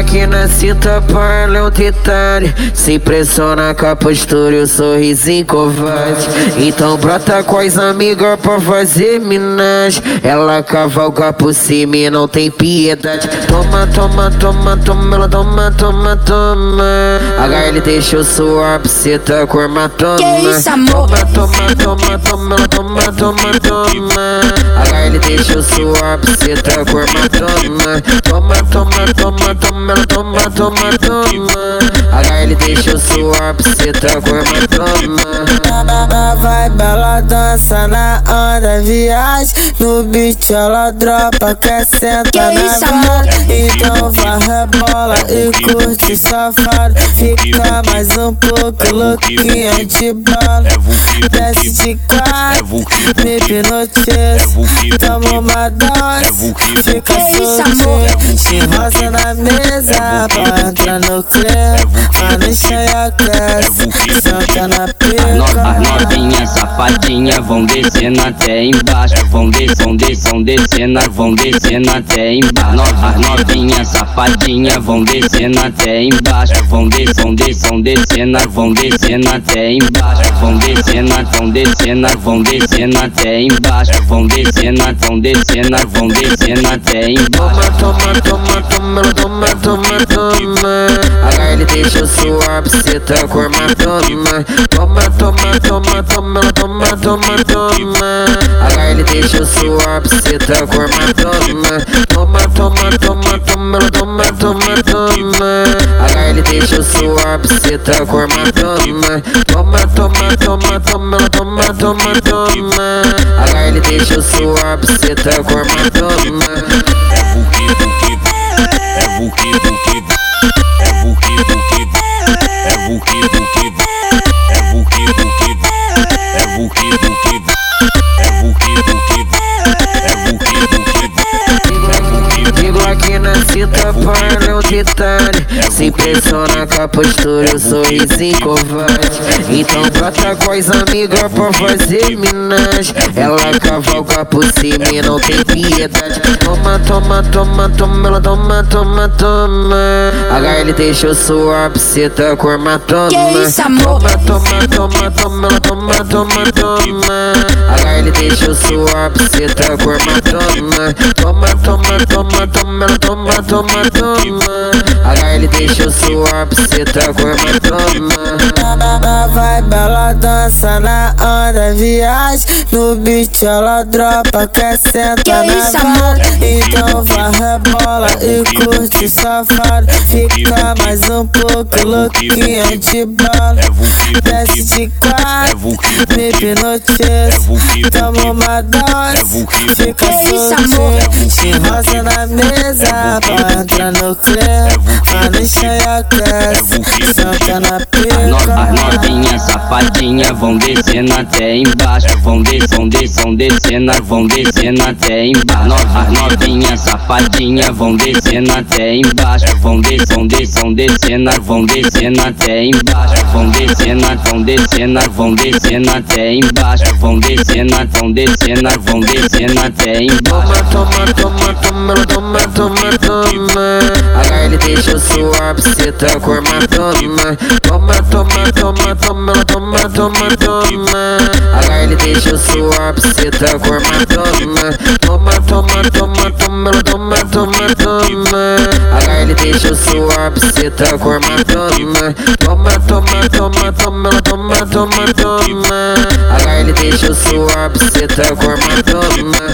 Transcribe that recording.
Glock na cinta, parla é um detalhe. Se impressiona com a postura e o sorrisinho covarde. Então brota com as amigas pra fazer minagem. Ela cavalga por cima e não tem piedade. Toma, toma, toma, toma, ela toma, toma, toma. HL pra cê tá com hematoma Que isso, amor? Toma, toma, toma, toma, ela toma, toma, toma HL pra cê tá com hematoma Toma, toma, toma, toma, ela toma, toma, toma. HL deixa eu suar pra cê tá com hematoma Vai bela dança na onda, viagem. No beat ela dropa, quer sentar Que na isso, amor? banda. Então vai rebola e curte safado. Fica mais um pouco louquinha de bala Desce de carro, me hipnotiza. Toma uma dose, fica soltinho Se rosa na mesa, pra entrar no clima Mas deixa eu cresce, senta na No- pica As novinhas safadinhas vão descendo até embaixo. Vão descendo, descendo, descendo, vão descendo até embaixo. As novinhas safadinhas vão descendo até embaixo. Vão descendo, descendo, descendo, vão descendo até embaixo. Vão descendo, vão descendo, vão descendo até embaixo. Vão descendo, vão descendo, vão descendo até embaixo. Toma, toma, toma, toma, toma, toma, toma HL deixa eu suar pra cê tá com hematoma Toma, toma, toma, toma, toma, toma, toma HL deixa eu suar pra tá com hematoma Toma, toma, toma, toma, toma, toma, toma HL deixa eu suar pra tá com hematoma Toma, toma, toma, toma, toma, toma, toma HL deixa eu suar pra cê tá com é detalhe Se impressiona com a postura e o sorrisinho covarde Então brota com as amigas pra fazer minagem Ela cavalga por cima e não tem piedade. Toma, toma, toma, toma, ela toma, toma, toma. HL eu pra cê tá com hematoma Que isso, amor? Toma, toma, toma, toma, ela toma, toma, toma. HL eu pra cê tá com hematoma Toma, toma, toma, toma, ela toma, toma, toma Dale. Deixa eu suar pra cê tá com hematoma Vai bela dança na onda, viagem. No beat ela dropa, quer sentar Que na isso, Então vai rebola e curte safado. Fica mais um pouco louquinha de bala Desce de carro, me hipnotiza. Toma uma dose, fica soltinho. Se rosa na mesa, pra entrar no clima eu cresce, senta na No- As pica novinhas safadinhas vão descendo até embaixo. Vão descendo, descendo, descendo, vão descendo até embaixo. As novinhas safadinhas vão descendo até embaixo. Vão descendo, descendo, descendo, vão descendo até embaixo. Vão descendo, vão descendo, vão descendo até embaixo. Vão descendo, vão descendo, vão descendo até embaixo. Toma, toma, toma, toma, toma, toma, toma HL deixa eu suar tá com hematoma Toma, toma, toma, toma, toma, toma, toma HL deixa eu suar pra tá com hematoma Toma, toma, toma, toma, toma, toma, toma HL deixa eu suar pra tá com hematoma Toma, toma, toma, toma, toma, toma, toma HL deixa eu suar pra tá com hematoma